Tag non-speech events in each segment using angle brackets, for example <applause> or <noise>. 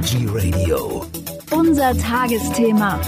Energy Radio. Unser Tagesthema.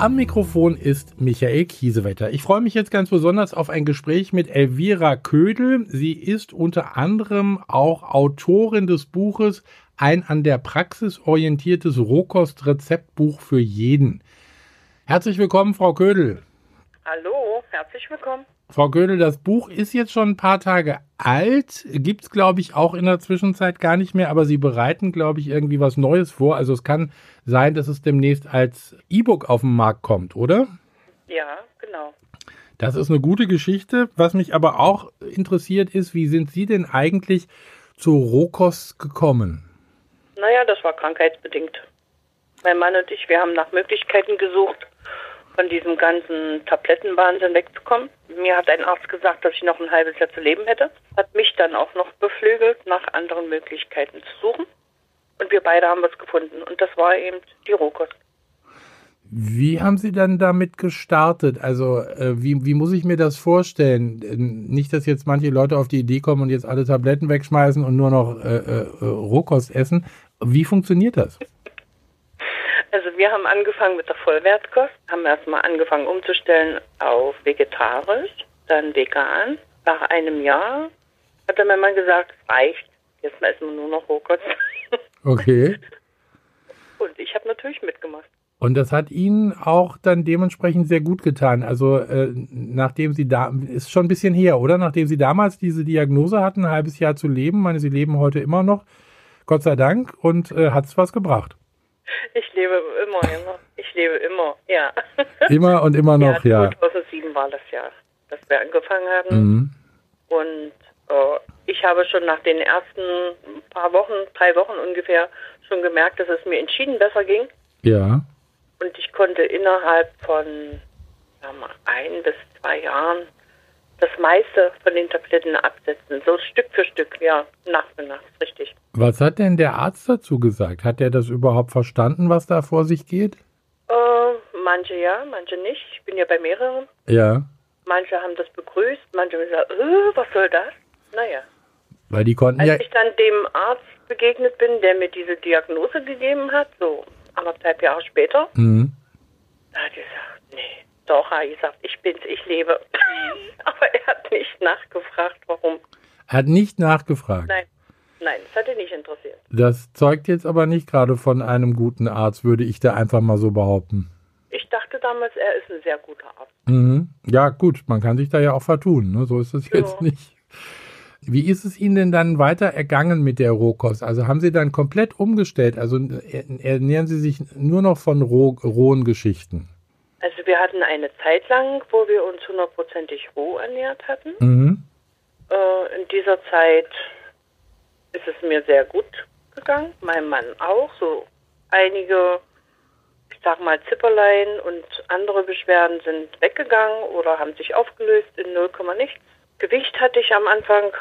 Am Mikrofon ist Michael Kiesewetter. Ich freue mich jetzt ganz besonders auf ein Gespräch mit Elvira Ködel. Sie ist unter anderem auch Autorin des Buches Ein an der Praxis orientiertes Rohkostrezeptbuch für jeden. Herzlich willkommen, Frau Ködel. Hallo, herzlich willkommen. Frau Ködel, das Buch ist jetzt schon ein paar Tage alt, gibt es, glaube ich, auch in der Zwischenzeit gar nicht mehr, aber Sie bereiten, glaube ich, irgendwie was Neues vor. Also es kann sein, dass es demnächst als E-Book auf den Markt kommt, oder? Ja, genau. Das ist eine gute Geschichte. Was mich aber auch interessiert ist, wie sind Sie denn eigentlich zu Rohkost gekommen? Naja, das war krankheitsbedingt. Mein Mann und ich, wir haben nach Möglichkeiten gesucht, von diesem ganzen Tablettenwahnsinn wegzukommen. Mir hat ein Arzt gesagt, dass ich noch ein halbes Jahr zu leben hätte. Hat mich dann auch noch beflügelt, nach anderen Möglichkeiten zu suchen. Und wir beide haben was gefunden. Und das war eben die Rohkost. Wie haben Sie dann damit gestartet? Also, äh, wie, wie muss ich mir das vorstellen? Äh, Nicht, dass jetzt manche Leute auf die Idee kommen und jetzt alle Tabletten wegschmeißen und nur noch äh, äh, Rohkost essen. Wie funktioniert das? Also wir haben angefangen mit der Vollwertkost, haben erstmal angefangen umzustellen auf vegetarisch, dann vegan. Nach einem Jahr hat dann mein Mann gesagt, es reicht, jetzt essen wir nur noch Rohkost. <laughs> Okay. Und ich habe natürlich mitgemacht. Und das hat Ihnen auch dann dementsprechend sehr gut getan. Also äh, nachdem Sie da, ist schon ein bisschen her, oder? Nachdem Sie damals diese Diagnose hatten, ein halbes Jahr zu leben, meine, Sie leben heute immer noch, Gott sei Dank, und äh, hat es was gebracht. Ich lebe immer, immer. Ich lebe immer, ja. Immer und immer <laughs> noch, ja. 2007 war das Jahr, dass wir angefangen haben. Mhm. Und äh, ich habe schon nach den ersten paar Wochen, drei Wochen ungefähr, schon gemerkt, dass es mir entschieden besser ging. Ja. Und ich konnte innerhalb von sagen wir, ein bis zwei Jahren das meiste von den Tabletten absetzen. So Stück für Stück, ja, Nacht für Nacht, richtig. Was hat denn der Arzt dazu gesagt? Hat er das überhaupt verstanden, was da vor sich geht? Äh, manche ja, manche nicht. Ich bin ja bei mehreren. Ja. Manche haben das begrüßt, manche haben gesagt, äh, was soll das? Naja. Weil die konnten Als ja. ich dann dem Arzt begegnet bin, der mir diese Diagnose gegeben hat, so anderthalb Jahre später, Mhm. da hat er gesagt, nee, doch, hat er gesagt, ich bin's, ich lebe. <laughs> Aber er hat nicht nachgefragt, warum. Er hat nicht nachgefragt. Nein, nein, das hat ihn nicht interessiert. Das zeugt jetzt aber nicht gerade von einem guten Arzt, würde ich da einfach mal so behaupten. Ich dachte damals, er ist ein sehr guter Arzt. Mhm. Ja, gut, man kann sich da ja auch vertun, ne? so ist es jetzt Ja. nicht. Wie ist es Ihnen denn dann weiter ergangen mit der Rohkost? Also haben Sie dann komplett umgestellt? Also er- ernähren Sie sich nur noch von roh, rohen Geschichten? Also wir hatten eine Zeit lang, wo wir uns hundertprozentig roh ernährt hatten. Mhm. Äh, in dieser Zeit ist es mir sehr gut gegangen, meinem Mann auch. So einige, ich sag mal, Zipperlein und andere Beschwerden sind weggegangen oder haben sich aufgelöst in 0, nichts. Gewicht hatte ich am Anfang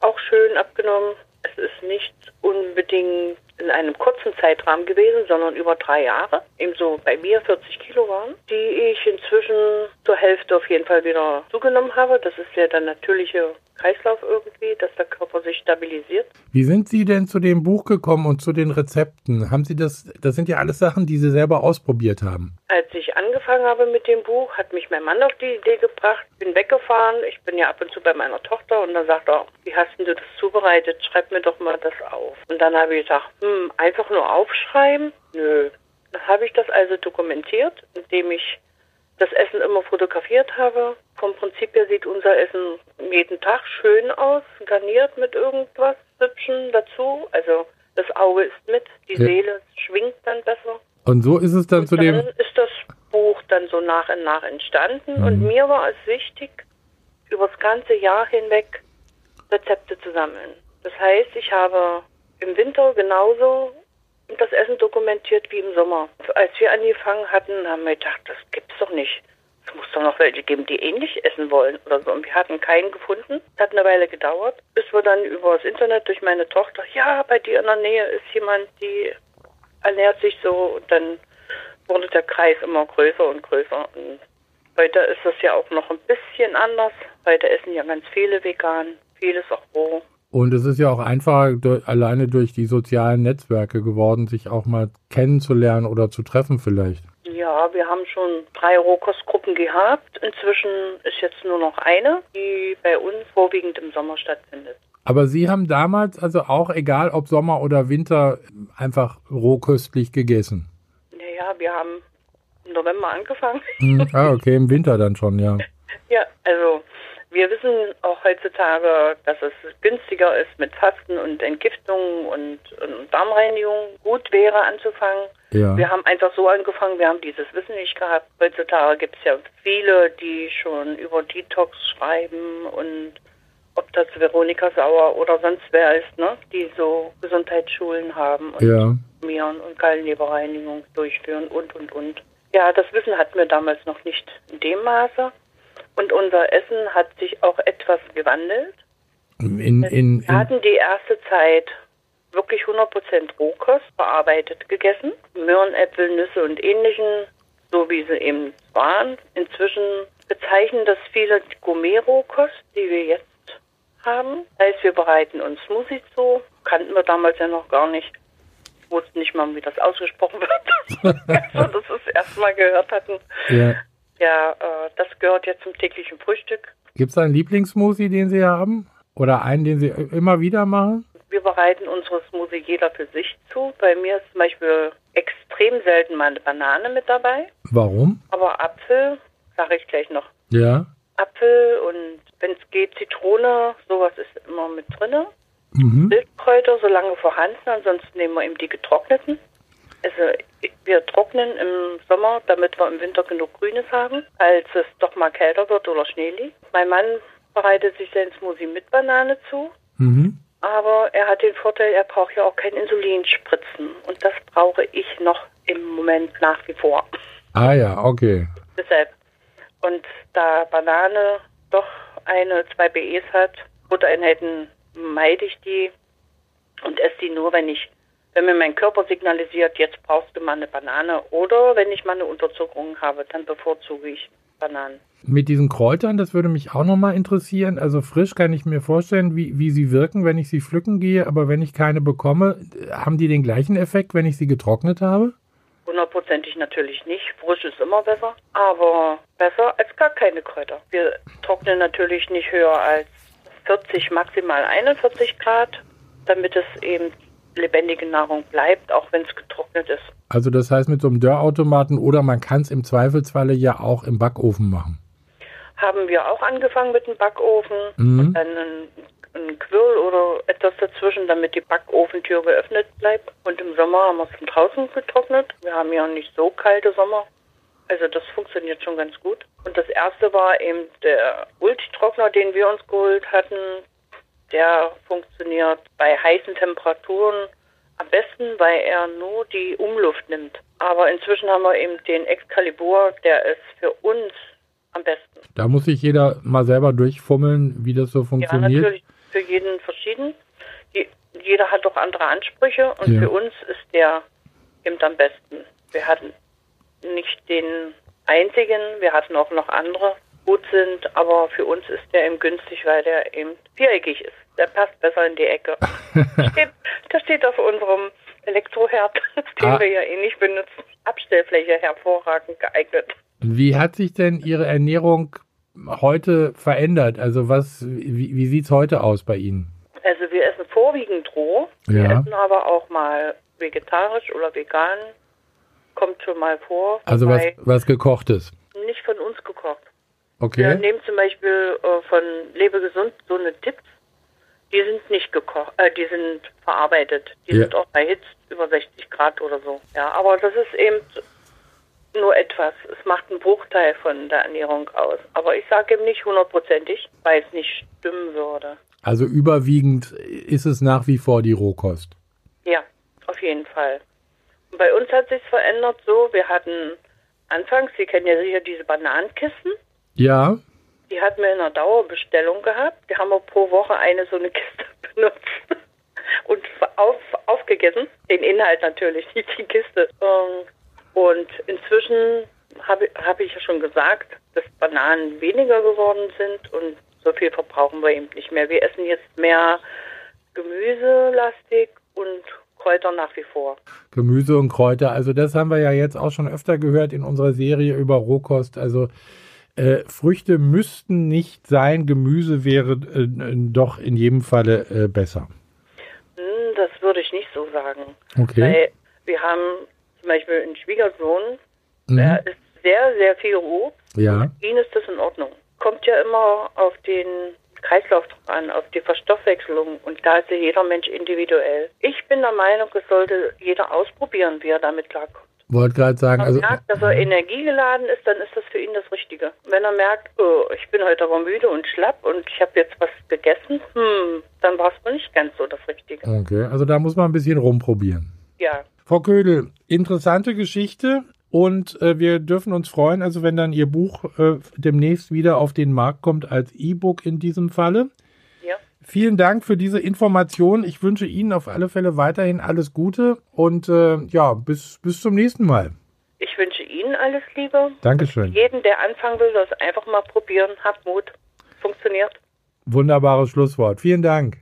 auch schön abgenommen. Es ist nicht unbedingt in einem kurzen Zeitrahmen gewesen, sondern über drei Jahre. Ebenso bei mir 40 Kilo waren, die ich inzwischen zur Hälfte auf jeden Fall wieder zugenommen habe. Das ist ja der natürliche Kreislauf irgendwie, dass der Körper sich stabilisiert. Wie sind Sie denn zu dem Buch gekommen und zu den Rezepten? Haben Sie das, das sind ja alles Sachen, die Sie selber ausprobiert haben. Als ich angefangen habe mit dem Buch, hat mich mein Mann auf die Idee gebracht. Ich bin weggefahren. Ich bin ja ab und zu bei meiner Tochter und dann sagt er, wie hast denn du das zubereitet? Schreib mir doch mal das auf. Und dann habe ich gesagt, hm, einfach nur aufschreiben? Nö. Dann habe ich das also dokumentiert, indem ich das Essen immer fotografiert habe. Vom Prinzip her sieht unser Essen jeden Tag schön aus, garniert mit irgendwas Hübschen dazu. Also das Auge ist mit, die Ja. Seele schwingt dann besser. Und so ist es dann zu Dann dem. ist das Buch dann so nach und nach entstanden Mhm. und mir war es wichtig, über das ganze Jahr hinweg Rezepte zu sammeln. Das heißt, ich habe im Winter genauso das Essen dokumentiert wie im Sommer. Als wir angefangen hatten, haben wir gedacht, das gibt's doch nicht. Es muss doch noch welche geben, die ähnlich essen wollen oder so. Und wir hatten keinen gefunden. Es hat eine Weile gedauert, bis wir dann über das Internet durch meine Tochter, ja, bei dir in der Nähe ist jemand, die ernährt sich so. Und dann wurde der Kreis immer größer und größer. Und heute ist das ja auch noch ein bisschen anders. Heute essen ja ganz viele vegan, vieles auch roh. Und es ist ja auch einfacher, durch, alleine durch die sozialen Netzwerke geworden, sich auch mal kennenzulernen oder zu treffen vielleicht. Ja, wir haben schon drei Rohkostgruppen gehabt. Inzwischen ist jetzt nur noch eine, die bei uns vorwiegend im Sommer stattfindet. Aber Sie haben damals also auch, egal ob Sommer oder Winter, einfach rohköstlich gegessen. Naja, wir haben im November angefangen. Hm, ah, <laughs> okay, im Winter dann schon, ja. Ja, also wir wissen auch heutzutage, dass es günstiger ist mit Fasten und Entgiftung und, und Darmreinigung. Gut wäre anzufangen. Ja. Wir haben einfach so angefangen, wir haben dieses Wissen nicht gehabt. Heutzutage gibt es ja viele, die schon über Detox schreiben und ob das Veronika Sauer oder sonst wer ist, ne, die so Gesundheitsschulen haben und Ja. Mieren und Gallenleberreinigung durchführen und und und. Ja, das Wissen hatten wir damals noch nicht in dem Maße. Und unser Essen hat sich auch etwas gewandelt. In, in, in, Wir hatten die erste Zeit wirklich 100% Rohkost verarbeitet gegessen. Möhren, Äpfel, Nüsse und ähnlichen, so wie sie eben waren. Inzwischen bezeichnen das viele Gourmet-Rohkost, die wir jetzt haben. Heißt, wir bereiten uns Smoothies zu. Kannten wir damals ja noch gar nicht. Wussten nicht mal, wie das ausgesprochen wird. <laughs> also, dass wir es erstmal gehört hatten. ja. Ja, äh, das gehört jetzt zum täglichen Frühstück. Gibt es einen Lieblingssmoothie, den Sie haben? Oder einen, den Sie immer wieder machen? Wir bereiten unsere Smoothie jeder für sich zu. Bei mir ist zum Beispiel extrem selten mal eine Banane mit dabei. Warum? Aber Apfel, sage ich gleich noch. Ja. Apfel und wenn es geht Zitrone, sowas ist immer mit drinne. Mhm. Wildkräuter, solange vorhanden, ansonsten nehmen wir eben die getrockneten. Also wir trocknen im Sommer, damit wir im Winter genug Grünes haben, als es doch mal kälter wird oder Schnee liegt. Mein Mann bereitet sich sein Smoothie mit Banane zu, Mhm. aber er hat den Vorteil, er braucht ja auch kein Insulin spritzen. Und das brauche ich noch im Moment nach wie vor. Ah ja, okay. Deshalb. Und da Banane doch eine, zwei BEs hat, Buttereinheiten meide ich die und esse die nur, wenn ich, wenn mir mein Körper signalisiert, jetzt brauchst du mal eine Banane oder wenn ich mal eine Unterzuckerung habe, dann bevorzuge ich Bananen. Mit diesen Kräutern, das würde mich auch nochmal interessieren. Also frisch kann ich mir vorstellen, wie, wie sie wirken, wenn ich sie pflücken gehe, aber wenn ich keine bekomme, haben die den gleichen Effekt, wenn ich sie getrocknet habe? Hundertprozentig natürlich nicht. Frisch ist immer besser, aber besser als gar keine Kräuter. Wir trocknen natürlich nicht höher als 40, maximal 41 Grad, damit es eben lebendige Nahrung bleibt, auch wenn es getrocknet ist. Also das heißt mit so einem Dörrautomaten oder man kann es im Zweifelsfalle ja auch im Backofen machen. Haben wir auch angefangen mit dem Backofen Mhm. und dann ein, ein Quirl oder etwas dazwischen, damit die Backofentür geöffnet bleibt. Und im Sommer haben wir es von draußen getrocknet. Wir haben ja nicht so kalte Sommer. Also das funktioniert schon ganz gut. Und das erste war eben der Ultitrockner, den wir uns geholt hatten. Der funktioniert bei heißen Temperaturen am besten, weil er nur die Umluft nimmt. Aber inzwischen haben wir eben den Excalibur, der ist für uns am besten. Da muss sich jeder mal selber durchfummeln, wie das so Ja, funktioniert. natürlich für jeden verschieden. Jeder hat doch andere Ansprüche und Ja. für uns ist der eben am besten. Wir hatten nicht den einzigen, wir hatten auch noch andere gut sind, aber für uns ist der eben günstig, weil der eben viereckig ist. Der passt besser in die Ecke. <laughs> steht, der steht auf unserem Elektroherd, <laughs> den Ah. wir ja eh nicht benutzen. Abstellfläche hervorragend geeignet. Wie hat sich denn Ihre Ernährung heute verändert? Also was, wie, wie sieht es heute aus bei Ihnen? Also wir essen vorwiegend roh, wir Ja. essen aber auch mal vegetarisch oder vegan. Kommt schon mal vor. Also was, was gekochtes. nicht von uns gekocht. Wir Okay. nehmen zum Beispiel äh, von Lebe gesund so eine Tipps. Die sind nicht gekocht, äh, die sind verarbeitet. Die Ja. sind auch erhitzt über 60 Grad oder so. Ja, aber das ist eben nur etwas. Es macht einen Bruchteil von der Ernährung aus. Aber ich sage eben nicht hundertprozentig, weil es nicht stimmen würde. Also überwiegend ist es nach wie vor die Rohkost. Ja, auf jeden Fall. Und bei uns hat sich verändert so, wir hatten anfangs, Sie kennen ja sicher diese Bananenkisten, Ja, die hatten wir in einer Dauerbestellung gehabt. Die haben wir pro Woche eine so eine Kiste <laughs> benutzt und auf, aufgegessen. Den Inhalt natürlich, nicht die Kiste. Ähm, Und inzwischen habe hab ich ja schon gesagt, dass Bananen weniger geworden sind und so viel verbrauchen wir eben nicht mehr. Wir essen jetzt mehr gemüselastig und Kräuter nach wie vor. Gemüse und Kräuter. Also das haben wir ja jetzt auch schon öfter gehört in unserer Serie über Rohkost. Also äh, Früchte müssten nicht sein, Gemüse wäre äh, doch in jedem Falle äh, besser. Hm, das würde ich nicht so sagen. Okay. Weil wir haben zum Beispiel einen Schwiegersohn, Mhm. der isst sehr, sehr viel Obst. Ja. Ihn ist das in Ordnung. Kommt ja immer auf den Kreislauf an, auf die Verstoffwechslung und da ist ja jeder Mensch individuell. Ich bin der Meinung, es sollte jeder ausprobieren, wie er damit klarkommt. Wollte gerade sagen, Wenn er also merkt, dass er energiegeladen ist, dann ist das für ihn das Richtige. Wenn er merkt, oh, ich bin heute aber müde und schlapp und ich habe jetzt was gegessen, hm, dann war es wohl nicht ganz so das Richtige. okay, also da muss man ein bisschen rumprobieren. Ja, Frau Ködel, interessante Geschichte und äh, wir dürfen uns freuen, also wenn dann Ihr Buch äh, demnächst wieder auf den Markt kommt als E-Book in diesem Falle. Vielen Dank für diese Information. Ich wünsche Ihnen auf alle Fälle weiterhin alles Gute und äh, ja, bis, bis zum nächsten Mal. Ich wünsche Ihnen alles Liebe. Dankeschön. Jeden, der anfangen will, das einfach mal probieren. Habt Mut. Funktioniert. Wunderbares Schlusswort. Vielen Dank.